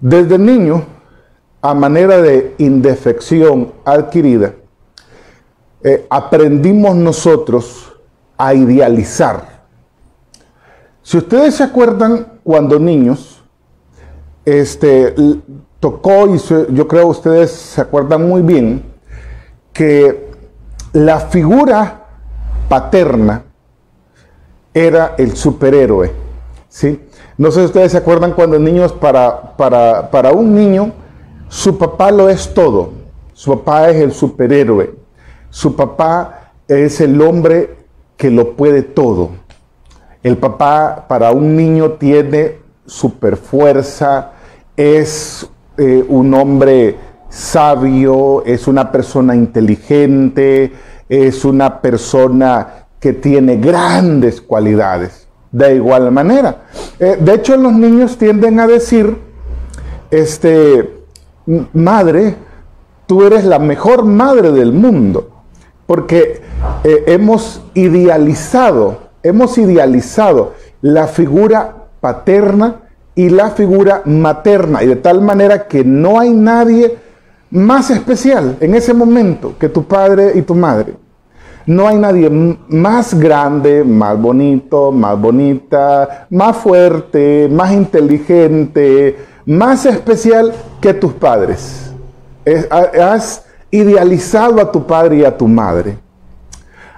Desde niño, a manera de indefección adquirida, eh, aprendimos nosotros a idealizar. Si ustedes se acuerdan cuando niños, este, tocó, y yo creo ustedes se acuerdan muy bien, que la figura paterna era el superhéroe. ¿sí? No sé si ustedes se acuerdan cuando niños, para, para, para un niño, su papá lo es todo. Su papá es el superhéroe. Su papá es el hombre que lo puede todo. El papá para un niño tiene super fuerza, es eh, un hombre sabio, es una persona inteligente, es una persona que tiene grandes cualidades. De igual manera. Eh, de hecho, los niños tienden a decir, este, madre, tú eres la mejor madre del mundo, porque eh, hemos idealizado, hemos idealizado la figura paterna y la figura materna, y de tal manera que no hay nadie más especial en ese momento que tu padre y tu madre. No hay nadie más grande, más bonito, más bonita, más fuerte, más inteligente, más especial que tus padres. Has idealizado a tu padre y a tu madre.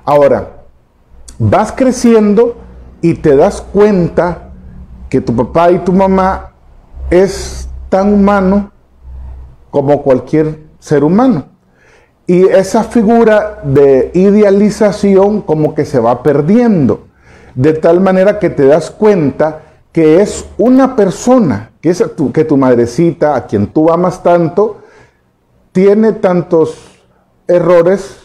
Ahora, vas creciendo y te das cuenta que tu papá y tu mamá es tan humano como cualquier ser humano. Y esa figura de idealización como que se va perdiendo, de tal manera que te das cuenta que es una persona, que, es tu, que tu madrecita, a quien tú amas tanto, tiene tantos errores,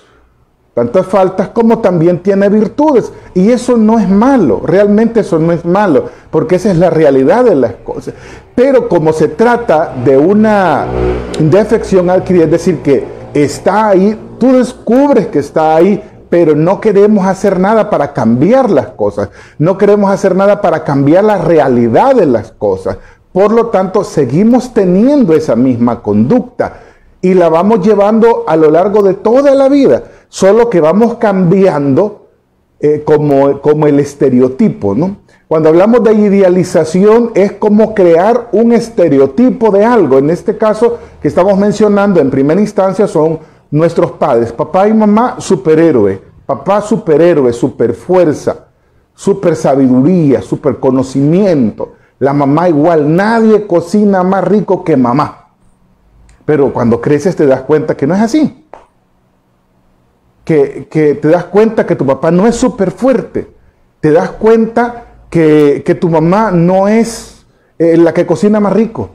tantas faltas, como también tiene virtudes. Y eso no es malo, realmente eso no es malo, porque esa es la realidad de las cosas. Pero como se trata de una defección adquirida, es decir, que está ahí, tú descubres que está ahí, pero no queremos hacer nada para cambiar las cosas, no queremos hacer nada para cambiar la realidad de las cosas. Por lo tanto, seguimos teniendo esa misma conducta y la vamos llevando a lo largo de toda la vida, solo que vamos cambiando eh, como, como el estereotipo, ¿no? Cuando hablamos de idealización es como crear un estereotipo de algo. En este caso que estamos mencionando en primera instancia son nuestros padres, papá y mamá superhéroe, papá superhéroe, superfuerza, super sabiduría, super conocimiento. La mamá igual, nadie cocina más rico que mamá. Pero cuando creces te das cuenta que no es así. Que, te das cuenta que tu papá no es súper fuerte. Te das cuenta que, tu mamá no es eh, la que cocina más rico.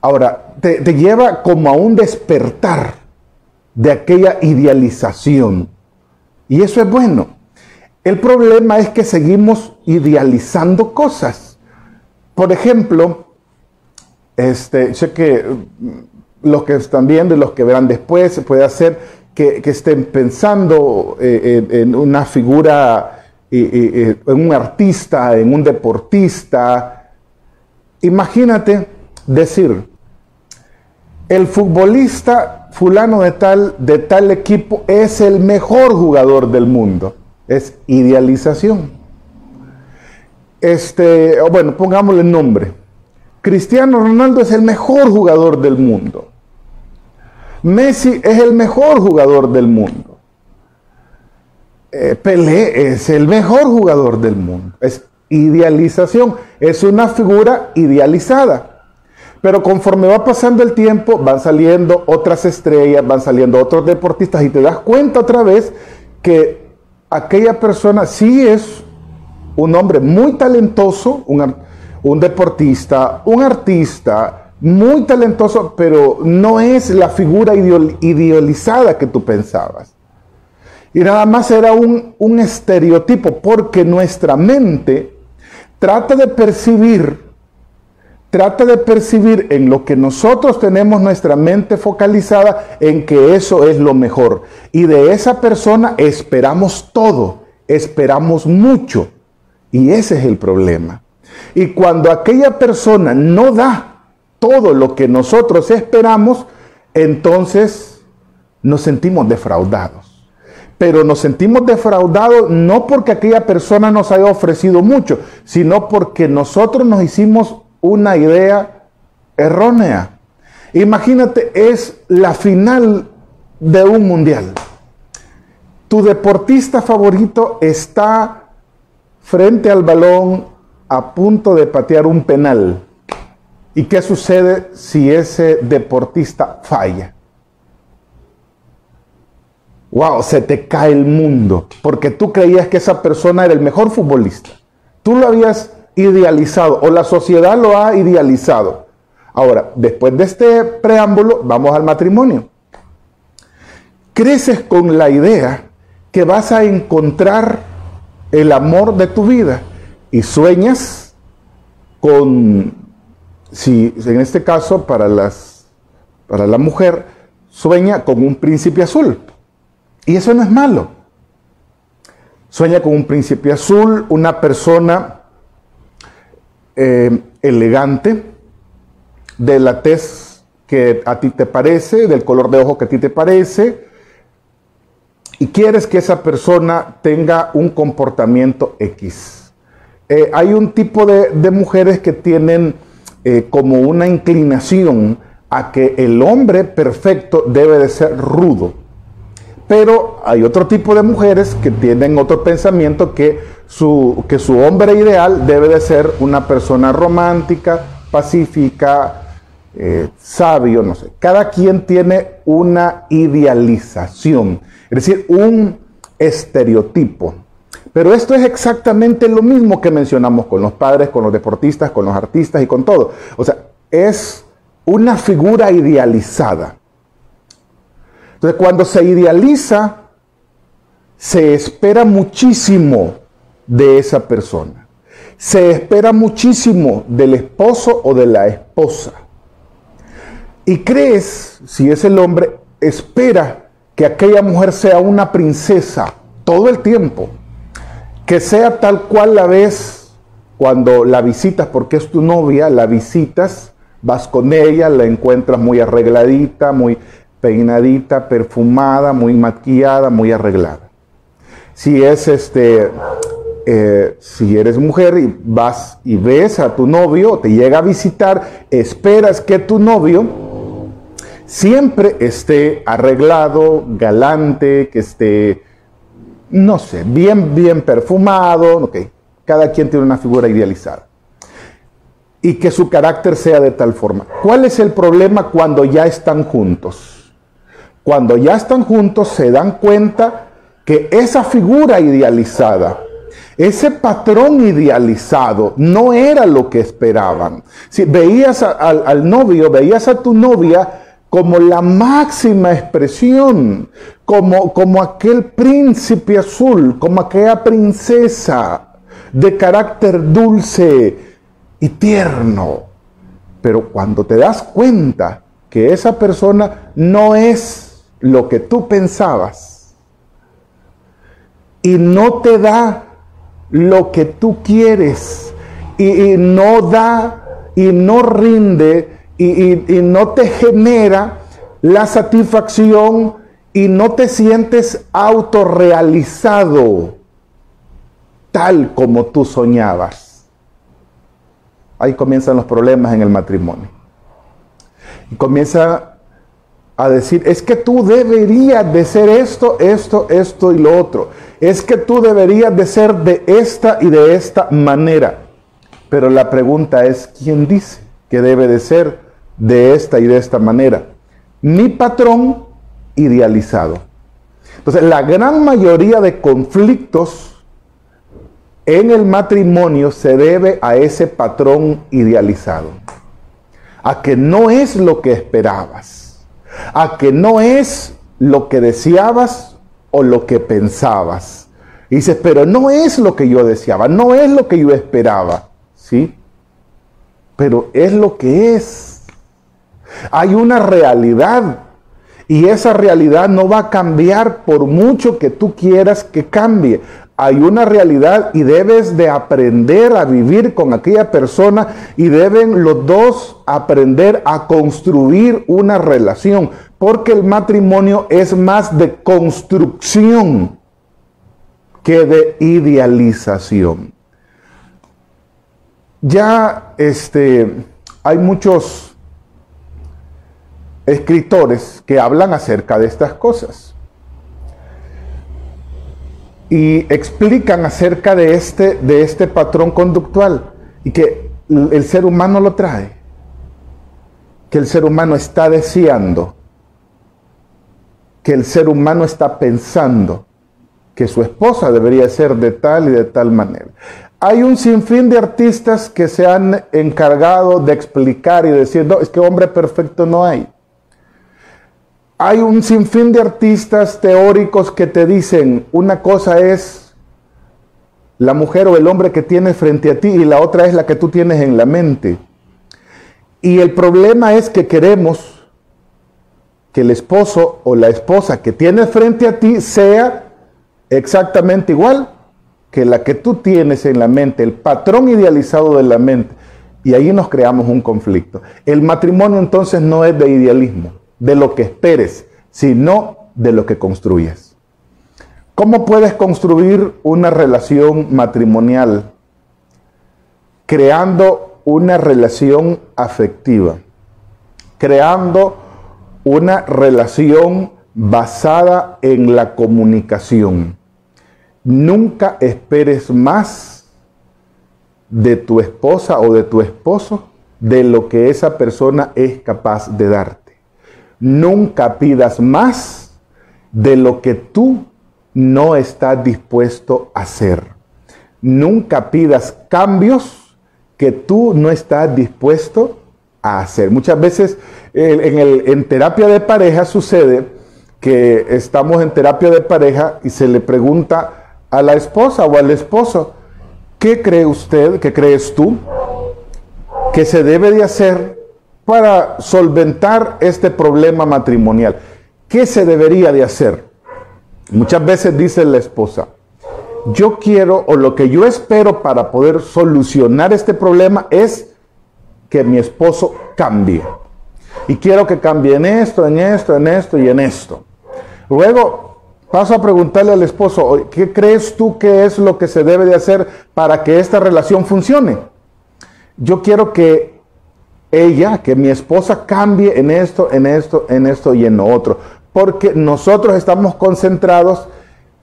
Ahora, te, lleva como a un despertar de aquella idealización. Y eso es bueno. El problema es que seguimos idealizando cosas. Por ejemplo, este, sé que mm, los que están viendo y los que verán después, puede hacer que, estén pensando eh, en, una figura, en un artista, en un deportista. Imagínate decir, el futbolista fulano de tal, de tal equipo es el mejor jugador del mundo. Es idealización. Este, bueno, pongámosle nombre. Cristiano Ronaldo es el mejor jugador del mundo. Messi es el mejor jugador del mundo. Eh, Pelé es el mejor jugador del mundo. Es idealización. Es una figura idealizada. Pero conforme va pasando el tiempo, van saliendo otras estrellas, van saliendo otros deportistas y te das cuenta otra vez que aquella persona sí es un hombre muy talentoso, un, deportista, un artista muy talentoso, pero no es la figura idealizada que tú pensabas. Y nada más era un, un estereotipo, porque nuestra mente trata de percibir trata de percibir en lo que nosotros tenemos nuestra mente focalizada en que eso es lo mejor. Y de esa persona esperamos todo, esperamos mucho. Y ese es el problema. Y cuando aquella persona no da todo lo que nosotros esperamos, entonces nos sentimos defraudados. Pero nos sentimos defraudados no porque aquella persona nos haya ofrecido mucho, sino porque nosotros nos hicimos una idea errónea. Imagínate, es la final de un mundial. Tu deportista favorito está frente al balón a punto de patear un penal. ¿Y qué sucede si ese deportista falla? Wow, se te cae el mundo, porque tú creías que esa persona era el mejor futbolista. Tú lo habías idealizado o la sociedad lo ha idealizado. Ahora, después de este preámbulo, vamos al matrimonio. Creces con la idea que vas a encontrar el amor de tu vida y sueñas con, si en este caso para, las, para la mujer, sueña con un príncipe azul. Y eso no es malo. Sueña con un príncipe azul, una persona eh, elegante, de la tez que a ti te parece, del color de ojo que a ti te parece, y quieres que esa persona tenga un comportamiento X. Eh, hay un tipo de, mujeres que tienen eh, como una inclinación a que el hombre perfecto debe de ser rudo. Pero hay otro tipo de mujeres que tienen otro pensamiento que su, que su hombre ideal debe de ser una persona romántica, pacífica, eh, sabio, no sé. Cada quien tiene una idealización. Es decir, un estereotipo. Pero esto es exactamente lo mismo que mencionamos con los padres, con los deportistas, con los artistas y con todo. O sea, es una figura idealizada. Entonces, cuando se idealiza, se espera muchísimo de esa persona. Se espera muchísimo del esposo o de la esposa. Y crees, si es el hombre, espera que aquella mujer sea una princesa todo el tiempo, que sea tal cual la ves cuando la visitas, porque es tu novia, la visitas, vas con ella, la encuentras muy arregladita, muy peinadita, perfumada, muy maquillada, muy arreglada. Si es este, eh, si eres mujer y vas y ves a tu novio, te llega a visitar, esperas que tu novio siempre esté arreglado, galante, que esté, no sé, bien, bien perfumado, ok, cada quien tiene una figura idealizada. Y que su carácter sea de tal forma. ¿Cuál es el problema cuando ya están juntos? Cuando ya están juntos se dan cuenta que esa figura idealizada, ese patrón idealizado no era lo que esperaban. Si veías al novio, veías a tu novia, como la máxima expresión, como, como aquel príncipe azul, como aquella princesa de carácter dulce y tierno. Pero cuando te das cuenta que esa persona no es lo que tú pensabas y no te da lo que tú quieres y, y no da y no rinde y, no te genera la satisfacción y no te sientes autorrealizado tal como tú soñabas. Ahí comienzan los problemas en el matrimonio. Y comienza a decir, es que tú deberías de ser esto, esto, esto y lo otro. Es que tú deberías de ser de esta y de esta manera. Pero la pregunta es, ¿quién dice que debe de ser de esta y de esta manera. Mi patrón idealizado. Entonces, la gran mayoría de conflictos en el matrimonio se debe a ese patrón idealizado. A que no es lo que esperabas. A que no es lo que deseabas o lo que pensabas. Y dices, pero no es lo que yo deseaba, no es lo que yo esperaba. ¿Sí? Pero es lo que es. Hay una realidad y esa realidad no va a cambiar por mucho que tú quieras que cambie. Hay una realidad y debes de aprender a vivir con aquella persona y deben los dos aprender a construir una relación, porque el matrimonio es más de construcción que de idealización. Ya este, hay muchos escritores que hablan acerca de estas cosas y explican acerca de este, de este patrón conductual y que el ser humano lo trae, que el ser humano está deseando, que el ser humano está pensando que su esposa debería ser de tal y de tal manera. Hay un sinfín de artistas que se han encargado de explicar y decir, no, es que hombre perfecto no hay. Hay un sinfín de artistas teóricos que te dicen, una cosa es la mujer o el hombre que tienes frente a ti y la otra es la que tú tienes en la mente. Y el problema es que queremos que el esposo o la esposa que tienes frente a ti sea exactamente igual que la que tú tienes en la mente, el patrón idealizado de la mente. Y ahí nos creamos un conflicto. El matrimonio entonces no es de idealismo de lo que esperes, sino de lo que construyes. ¿Cómo puedes construir una relación matrimonial? Creando una relación afectiva, creando una relación basada en la comunicación. Nunca esperes más de tu esposa o de tu esposo de lo que esa persona es capaz de dar. Nunca pidas más de lo que tú no estás dispuesto a hacer. Nunca pidas cambios que tú no estás dispuesto a hacer. Muchas veces en, en terapia de pareja sucede que estamos en terapia de pareja y se le pregunta a la esposa o al esposo, ¿qué cree usted, qué crees tú que se debe de hacer para solventar este problema matrimonial. ¿Qué se debería de hacer? Muchas veces dice la esposa, yo quiero o lo que yo espero para poder solucionar este problema es que mi esposo cambie. Y quiero que cambie en esto, en esto, en esto y en esto. Luego paso a preguntarle al esposo, ¿qué crees tú que es lo que se debe de hacer para que esta relación funcione? Yo quiero que ella, que mi esposa cambie en esto, en esto, en esto y en lo otro. Porque nosotros estamos concentrados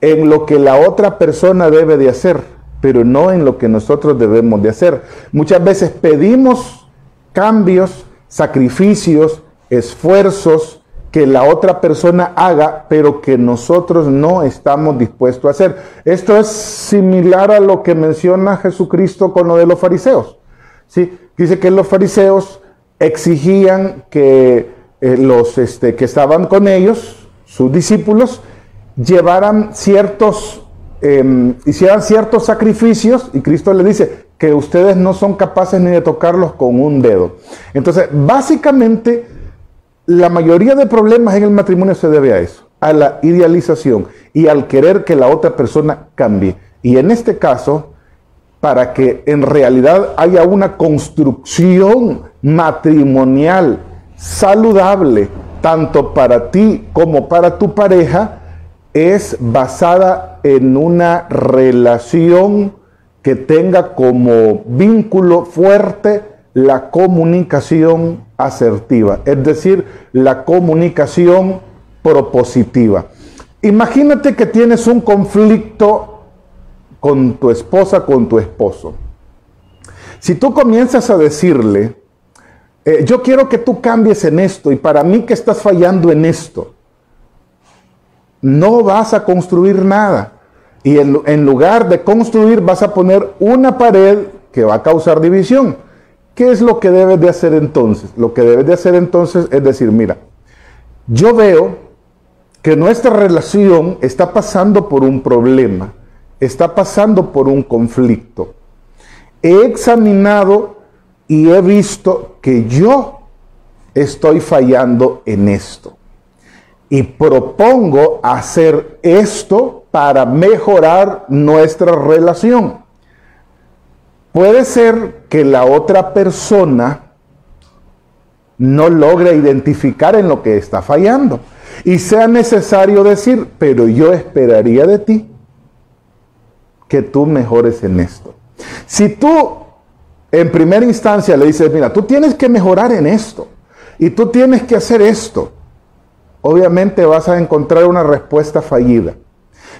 en lo que la otra persona debe de hacer, pero no en lo que nosotros debemos de hacer. Muchas veces pedimos cambios, sacrificios, esfuerzos que la otra persona haga, pero que nosotros no estamos dispuestos a hacer. Esto es similar a lo que menciona Jesucristo con lo de los fariseos. Dice que los fariseos exigían que eh, los este, que estaban con ellos, sus discípulos, llevaran ciertos, em, hicieran ciertos sacrificios, y Cristo le dice que ustedes no son capaces ni de tocarlos con un dedo. Entonces, básicamente, la mayoría de problemas en el matrimonio se debe a eso, a la idealización y al querer que la otra persona cambie. Y en este caso, para que en realidad haya una construcción matrimonial saludable, tanto para ti como para tu pareja, es basada en una relación que tenga como vínculo fuerte la comunicación asertiva, es decir, la comunicación propositiva. Imagínate que tienes un conflicto con tu esposa, con tu esposo. Si tú comienzas a decirle, eh, yo quiero que tú cambies en esto y para mí que estás fallando en esto, no vas a construir nada. Y en, en lugar de construir vas a poner una pared que va a causar división. ¿Qué es lo que debes de hacer entonces? Lo que debes de hacer entonces es decir, mira, yo veo que nuestra relación está pasando por un problema está pasando por un conflicto. He examinado y he visto que yo estoy fallando en esto. y propongo hacer esto para mejorar nuestra relación. Puede ser que la otra persona no logre identificar en lo que está fallando y sea necesario decir, pero yo esperaría de ti que tú mejores en esto. Si tú en primera instancia le dices, mira, tú tienes que mejorar en esto y tú tienes que hacer esto, obviamente vas a encontrar una respuesta fallida.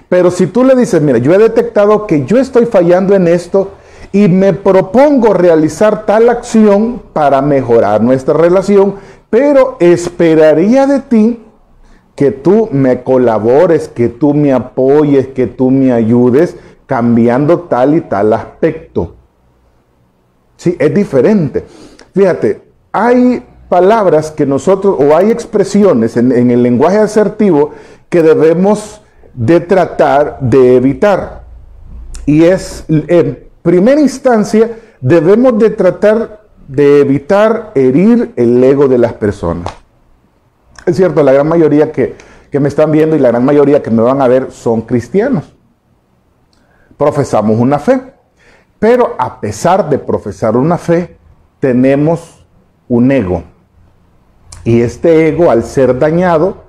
Pero si tú le dices, mira, yo he detectado que yo estoy fallando en esto y me propongo realizar tal acción para mejorar nuestra relación, pero esperaría de ti que tú me colabores, que tú me apoyes, que tú me ayudes cambiando tal y tal aspecto. Sí, es diferente. Fíjate, hay palabras que nosotros, o hay expresiones en, el lenguaje asertivo que debemos de tratar de evitar. Y es, en primera instancia, debemos de tratar de evitar herir el ego de las personas. Es cierto, la gran mayoría que, que me están viendo y la gran mayoría que me van a ver son cristianos. Profesamos una fe. Pero a pesar de profesar una fe, tenemos un ego. Y este ego, al ser dañado,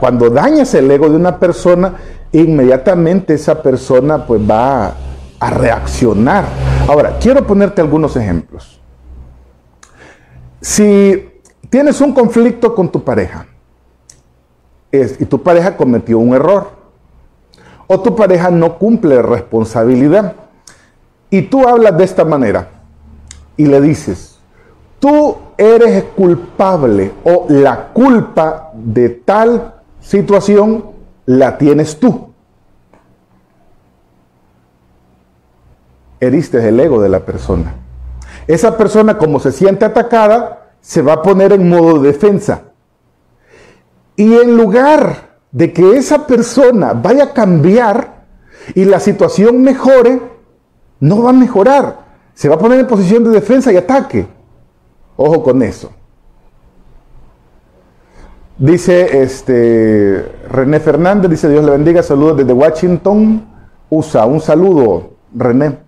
cuando dañas el ego de una persona, inmediatamente esa persona pues va a, reaccionar. Ahora, quiero ponerte algunos ejemplos. Si tienes un conflicto con tu pareja y tu pareja cometió un error, o tu pareja no cumple responsabilidad, y tú hablas de esta manera y le dices, tú eres culpable o la culpa de tal situación la tienes tú. Heriste el ego de la persona. Esa persona como se siente atacada, se va a poner en modo de defensa. Y en lugar de que esa persona vaya a cambiar y la situación mejore, no va a mejorar. Se va a poner en posición de defensa y ataque. Ojo con eso. Dice este René Fernández, dice Dios le bendiga, saludos desde Washington, USA. Un saludo, René.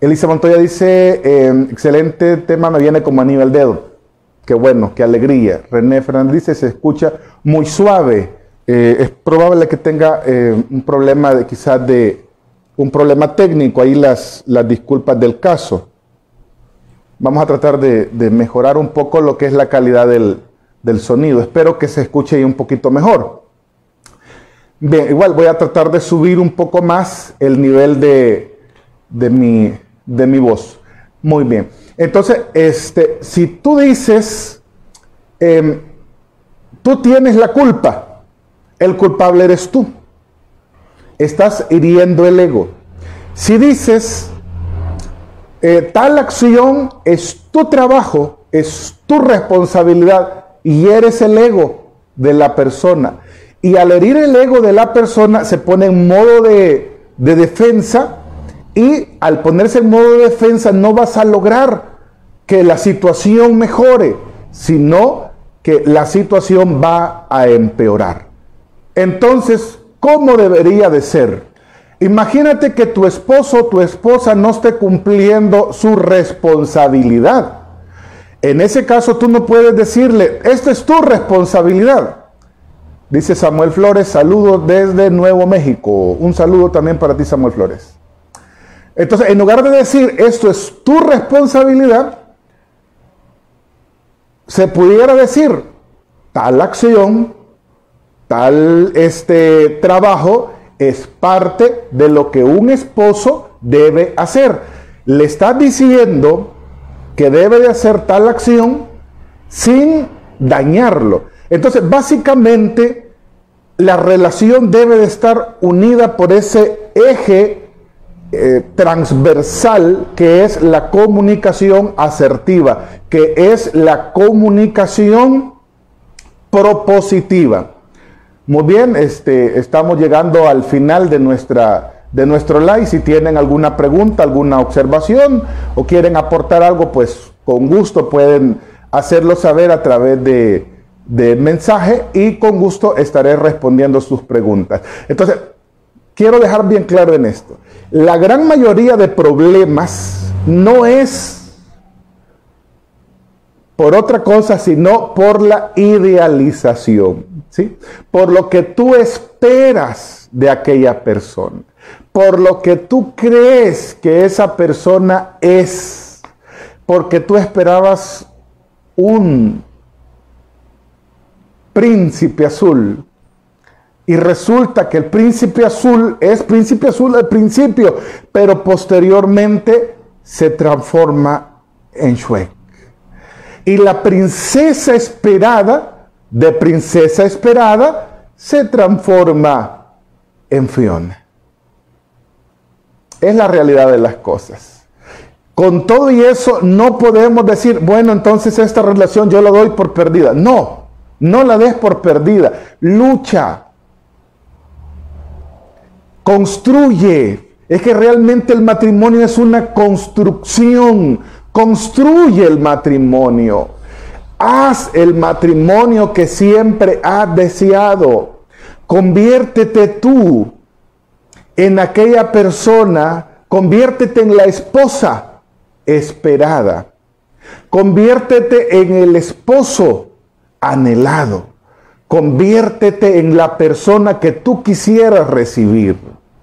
Elisa Montoya dice, em, excelente tema, me viene como a nivel dedo. Qué bueno, qué alegría. René Fernández dice, se escucha muy suave. Eh, es probable que tenga eh, un problema de quizás de un problema técnico, ahí las, las disculpas del caso. Vamos a tratar de, mejorar un poco lo que es la calidad del, sonido. Espero que se escuche ahí un poquito mejor. Bien, igual voy a tratar de subir un poco más el nivel de, mi, de mi voz. Muy bien. Entonces, este, si tú dices, em, tú tienes la culpa, el culpable eres tú estás hiriendo el ego. Si dices, eh, tal acción es tu trabajo, es tu responsabilidad y eres el ego de la persona. Y al herir el ego de la persona se pone en modo de, de defensa y al ponerse en modo de defensa no vas a lograr que la situación mejore, sino que la situación va a empeorar. Entonces, ¿Cómo debería de ser? Imagínate que tu esposo o tu esposa no esté cumpliendo su responsabilidad. En ese caso tú no puedes decirle, esta es tu responsabilidad. Dice Samuel Flores, saludos desde Nuevo México. Un saludo también para ti, Samuel Flores. Entonces, en lugar de decir, esto es tu responsabilidad, se pudiera decir, tal acción Tal este trabajo es parte de lo que un esposo debe hacer. Le está diciendo que debe de hacer tal acción sin dañarlo. Entonces, básicamente, la relación debe de estar unida por ese eje eh, transversal que es la comunicación asertiva, que es la comunicación propositiva. Muy bien, este, estamos llegando al final de, nuestra, de nuestro live. Si tienen alguna pregunta, alguna observación o quieren aportar algo, pues con gusto pueden hacerlo saber a través de, del mensaje y con gusto estaré respondiendo sus preguntas. Entonces, quiero dejar bien claro en esto. La gran mayoría de problemas no es por otra cosa, sino por la idealización, ¿sí? Por lo que tú esperas de aquella persona, por lo que tú crees que esa persona es, porque tú esperabas un príncipe azul. Y resulta que el príncipe azul es príncipe azul al principio, pero posteriormente se transforma en Shrek. Y la princesa esperada, de princesa esperada, se transforma en Fiona. Es la realidad de las cosas. Con todo y eso no podemos decir, bueno, entonces esta relación yo la doy por perdida. No, no la des por perdida. Lucha. Construye. Es que realmente el matrimonio es una construcción. Construye el matrimonio. Haz el matrimonio que siempre has deseado. Conviértete tú en aquella persona. Conviértete en la esposa esperada. Conviértete en el esposo anhelado. Conviértete en la persona que tú quisieras recibir.